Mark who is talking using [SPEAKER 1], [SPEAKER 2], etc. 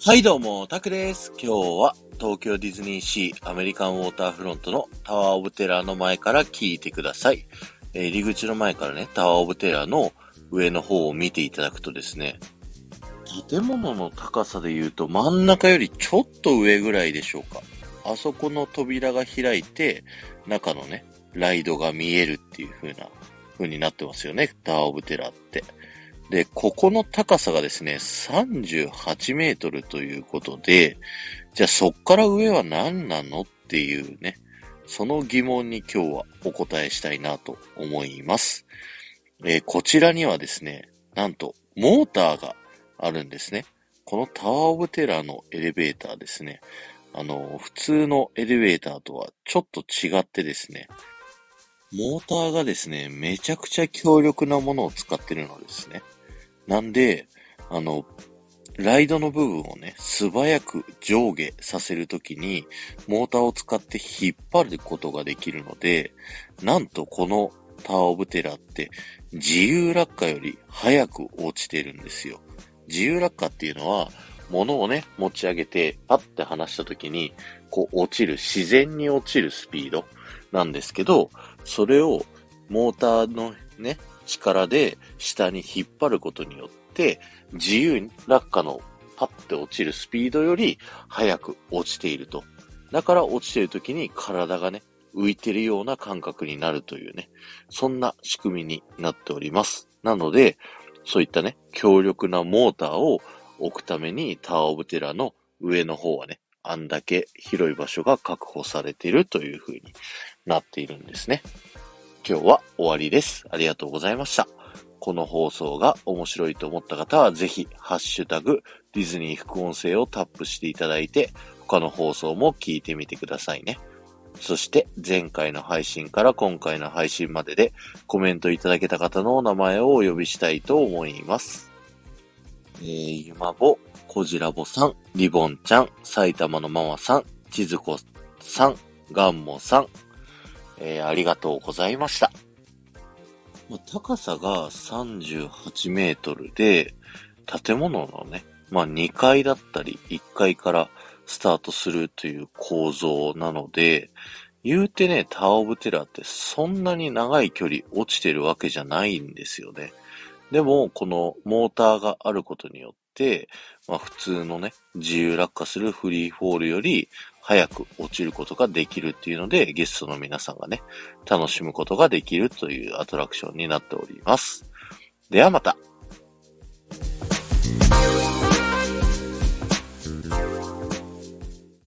[SPEAKER 1] はいどうも、タクです。今日は東京ディズニーシーアメリカンウォーターフロントのタワーオブテラーの前から聞いてください。え、入り口の前からね、タワーオブテラーの上の方を見ていただくとですね、建物の高さで言うと真ん中よりちょっと上ぐらいでしょうか。あそこの扉が開いて、中のね、ライドが見えるっていう風な、風になってますよね、タワーオブテラーって。で、ここの高さがですね、38メートルということで、じゃあそっから上は何なのっていうね、その疑問に今日はお答えしたいなと思います。えー、こちらにはですね、なんとモーターがあるんですね。このタワーオブテラーのエレベーターですね。あの、普通のエレベーターとはちょっと違ってですね、モーターがですね、めちゃくちゃ強力なものを使ってるのですね。なんで、あの、ライドの部分をね、素早く上下させるときに、モーターを使って引っ張ることができるので、なんとこのターオブテラって自由落下より早く落ちてるんですよ。自由落下っていうのは、物をね、持ち上げて、パッて離したときに、こう落ちる、自然に落ちるスピードなんですけど、それをモーターのね、力で下に引っ張ることによって、自由に落下のパッて落ちるスピードより早く落ちていると。だから落ちている時に体がね、浮いてるような感覚になるというね、そんな仕組みになっております。なので、そういったね、強力なモーターを置くためにタワーオブテラの上の方はね、あんだけ広い場所が確保されているという風になっているんですね。今日は終わりです。ありがとうございました。この放送が面白いと思った方は、ぜひ、ハッシュタグ、ディズニー副音声をタップしていただいて、他の放送も聞いてみてくださいね。そして、前回の配信から今回の配信までで、コメントいただけた方のお名前をお呼びしたいと思います。えー、ゆまぼ、こじらぼさん、リボンちゃん、埼玉のママさん、ちずこさん、ガンモさん、えー、ありがとうございました。高さが38メートルで、建物のね、まあ、2階だったり1階からスタートするという構造なので、言うてね、タワーオブテラーってそんなに長い距離落ちてるわけじゃないんですよね。でも、このモーターがあることによって、まあ普通のね、自由落下するフリーフォールより早く落ちることができるっていうので、ゲストの皆さんがね、楽しむことができるというアトラクションになっております。ではまた。